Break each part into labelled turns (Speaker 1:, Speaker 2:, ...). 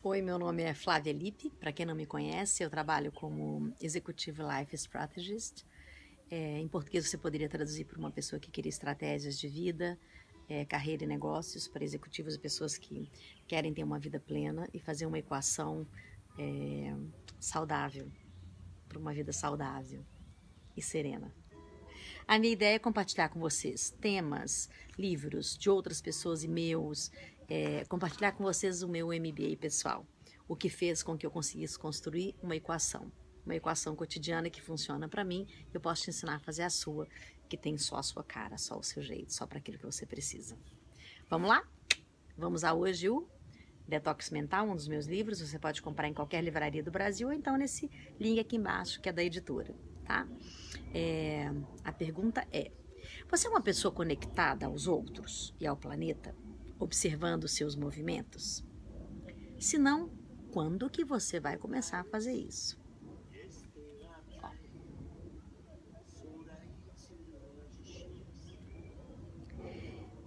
Speaker 1: Oi, meu nome é Flávia Lippe. Para quem não me conhece, eu trabalho como Executive Life Strategist. É, em português, você poderia traduzir para uma pessoa que queria estratégias de vida, é, carreira e negócios para executivos e pessoas que querem ter uma vida plena e fazer uma equação é, saudável para uma vida saudável e serena. A minha ideia é compartilhar com vocês temas, livros de outras pessoas e meus, é, compartilhar com vocês o meu MBA pessoal, o que fez com que eu conseguisse construir uma equação, uma equação cotidiana que funciona para mim. Eu posso te ensinar a fazer a sua, que tem só a sua cara, só o seu jeito, só para aquilo que você precisa. Vamos lá? Vamos a hoje o Detox Mental, um dos meus livros. Você pode comprar em qualquer livraria do Brasil ou então nesse link aqui embaixo, que é da editora, tá? É, a pergunta é: você é uma pessoa conectada aos outros e ao planeta, observando seus movimentos? Se não, quando que você vai começar a fazer isso?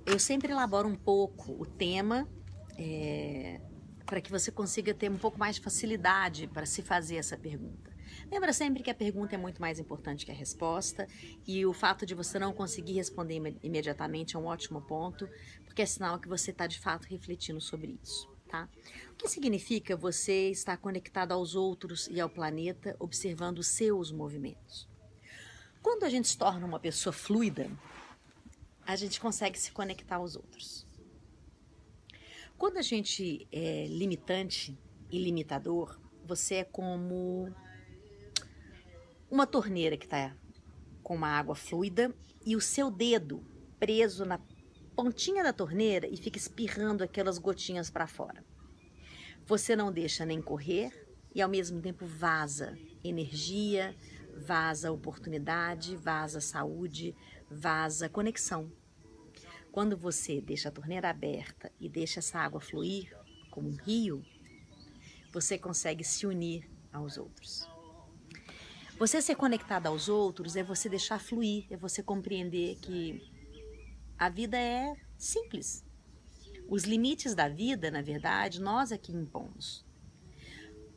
Speaker 1: Eu sempre elaboro um pouco o tema é, para que você consiga ter um pouco mais de facilidade para se fazer essa pergunta. Lembra sempre que a pergunta é muito mais importante que a resposta e o fato de você não conseguir responder imediatamente é um ótimo ponto, porque é sinal que você está de fato refletindo sobre isso. Tá? O que significa você estar conectado aos outros e ao planeta, observando os seus movimentos? Quando a gente se torna uma pessoa fluida, a gente consegue se conectar aos outros. Quando a gente é limitante e limitador, você é como uma torneira que está com uma água fluida e o seu dedo preso na pontinha da torneira e fica espirrando aquelas gotinhas para fora. Você não deixa nem correr e ao mesmo tempo vaza energia, vaza oportunidade, vaza saúde, vaza conexão. Quando você deixa a torneira aberta e deixa essa água fluir como um rio, você consegue se unir aos outros. Você ser conectado aos outros é você deixar fluir, é você compreender que a vida é simples. Os limites da vida, na verdade, nós é que impomos.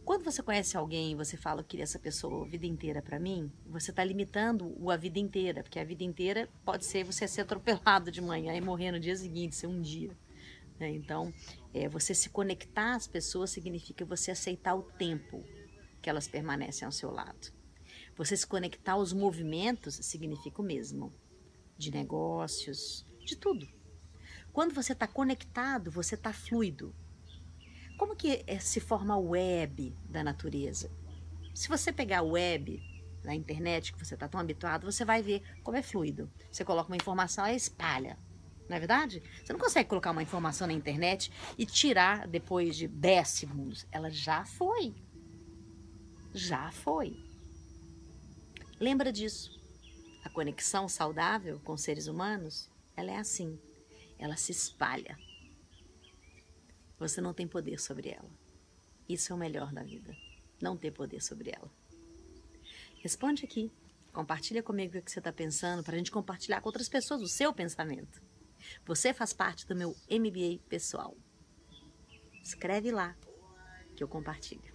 Speaker 1: Quando você conhece alguém e você fala, eu queria essa pessoa a vida inteira para mim, você está limitando o a vida inteira, porque a vida inteira pode ser você ser atropelado de manhã e morrer no dia seguinte, ser um dia. Né? Então, é, você se conectar às pessoas significa você aceitar o tempo que elas permanecem ao seu lado. Você se conectar aos movimentos significa o mesmo, de negócios, de tudo. Quando você está conectado, você está fluido. Como que é, se forma a web da natureza? Se você pegar a web na internet, que você está tão habituado, você vai ver como é fluido. Você coloca uma informação, ela espalha. Não é verdade? Você não consegue colocar uma informação na internet e tirar depois de 10 segundos. Ela já foi. Já foi. Lembra disso. A conexão saudável com seres humanos, ela é assim. Ela se espalha. Você não tem poder sobre ela. Isso é o melhor da vida. Não ter poder sobre ela. Responde aqui. Compartilha comigo o que você está pensando para a gente compartilhar com outras pessoas o seu pensamento. Você faz parte do meu MBA pessoal. Escreve lá que eu compartilho.